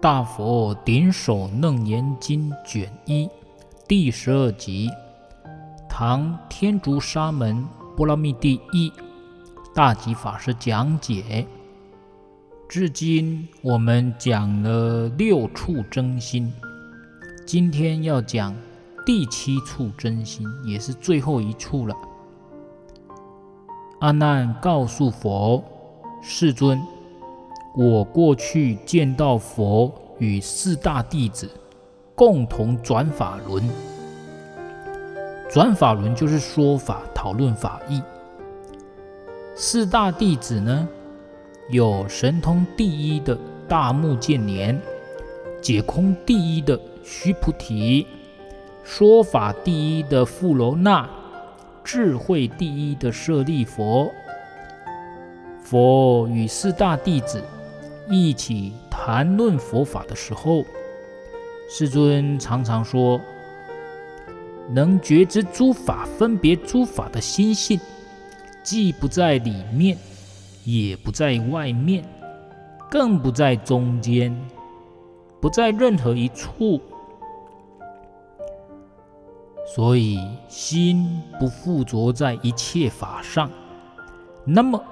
大佛顶首楞严经卷一第十二集，唐天竺沙门波罗蜜第一大吉法师讲解。至今我们讲了六处真心，今天要讲第七处真心，也是最后一处了。阿难告诉佛：“世尊。”我过去见到佛与四大弟子共同转法轮，转法轮就是说法、讨论法义。四大弟子呢，有神通第一的大目犍连，解空第一的须菩提，说法第一的富楼那，智慧第一的舍利佛。佛与四大弟子。一起谈论佛法的时候，世尊常常说：“能觉知诸法分别诸法的心性，既不在里面，也不在外面，更不在中间，不在任何一处。所以心不附着在一切法上。那么。”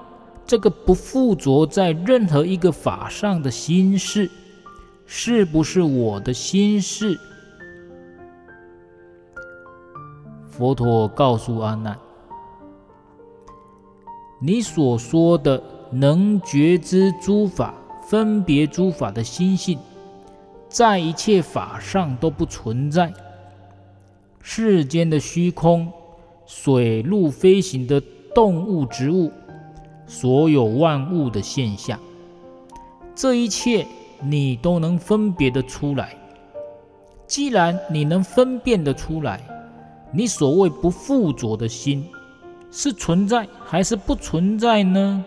这个不附着在任何一个法上的心事，是不是我的心事？佛陀告诉阿难：“你所说的能觉知诸法、分别诸法的心性，在一切法上都不存在。世间的虚空、水陆飞行的动物、植物。”所有万物的现象，这一切你都能分别得出来。既然你能分辨得出来，你所谓不附着的心是存在还是不存在呢？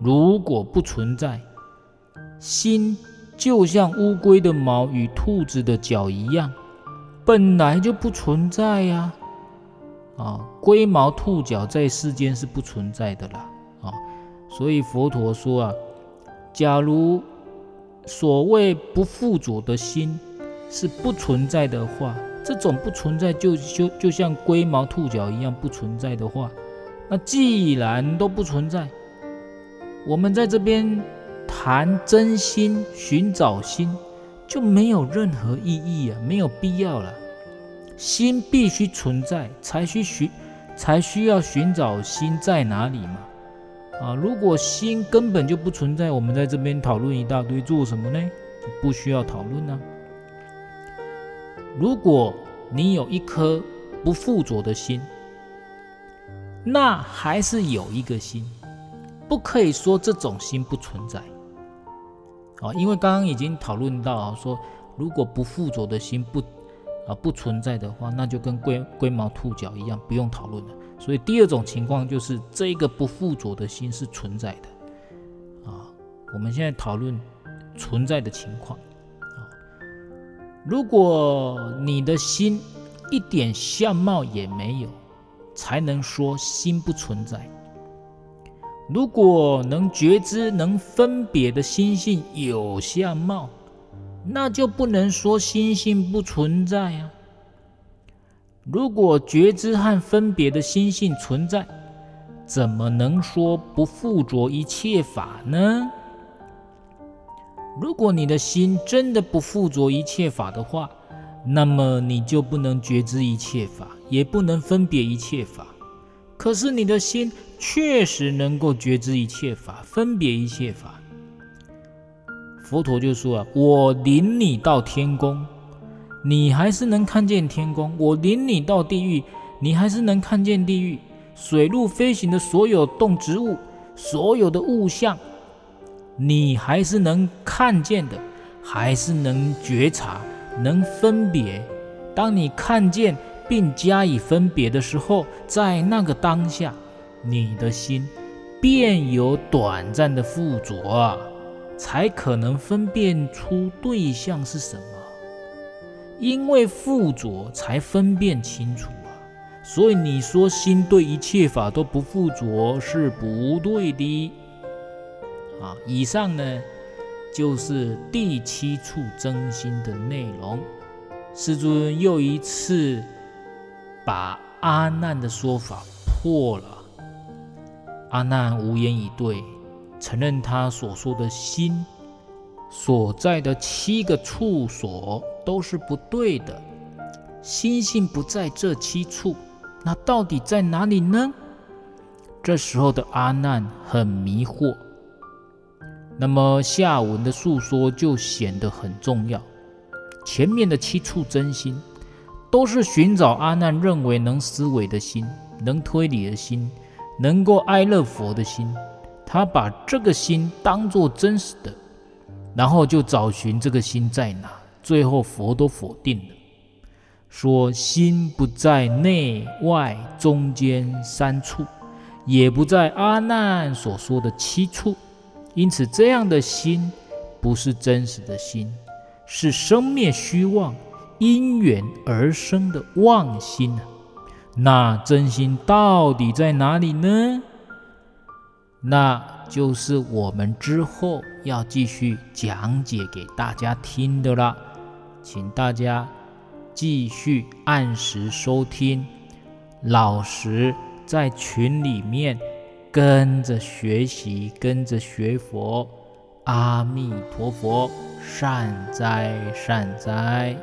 如果不存在，心就像乌龟的毛与兔子的脚一样，本来就不存在呀！啊，龟毛兔脚在世间是不存在的啦。啊所以佛陀说啊，假如所谓不附着的心是不存在的话，这种不存在就就就像龟毛兔脚一样不存在的话，那既然都不存在，我们在这边谈真心、寻找心就没有任何意义啊，没有必要了。心必须存在，才需寻，才需要寻找心在哪里嘛。啊，如果心根本就不存在，我们在这边讨论一大堆做什么呢？不需要讨论呢。如果你有一颗不附着的心，那还是有一个心，不可以说这种心不存在。啊，因为刚刚已经讨论到，说如果不附着的心不啊不存在的话，那就跟龟龟毛兔脚一样，不用讨论了。所以第二种情况就是这个不附着的心是存在的，啊，我们现在讨论存在的情况，啊，如果你的心一点相貌也没有，才能说心不存在。如果能觉知、能分别的心性有相貌，那就不能说心性不存在啊。如果觉知和分别的心性存在，怎么能说不附着一切法呢？如果你的心真的不附着一切法的话，那么你就不能觉知一切法，也不能分别一切法。可是你的心确实能够觉知一切法，分别一切法。佛陀就说啊：“我领你到天宫。”你还是能看见天宫，我领你到地狱，你还是能看见地狱。水陆飞行的所有动植物，所有的物象，你还是能看见的，还是能觉察，能分别。当你看见并加以分别的时候，在那个当下，你的心便有短暂的附着啊，才可能分辨出对象是什么。因为附着才分辨清楚啊，所以你说心对一切法都不附着是不对的啊。以上呢，就是第七处真心的内容。师尊又一次把阿难的说法破了。阿难无言以对，承认他所说的心所在的七个处所都是不对的，心性不在这七处，那到底在哪里呢？这时候的阿难很迷惑，那么下文的述说就显得很重要。前面的七处真心，都是寻找阿难认为能思维的心，能推理的心，能够哀乐佛的心。他把这个心当作真实的，然后就找寻这个心在哪。最后佛都否定了，说心不在内外中间三处，也不在阿难所说的七处。因此，这样的心不是真实的心。是生灭虚妄，因缘而生的妄心啊！那真心到底在哪里呢？那就是我们之后要继续讲解给大家听的啦，请大家继续按时收听，老实在群里面跟着学习，跟着学佛。阿弥陀佛，善哉善哉。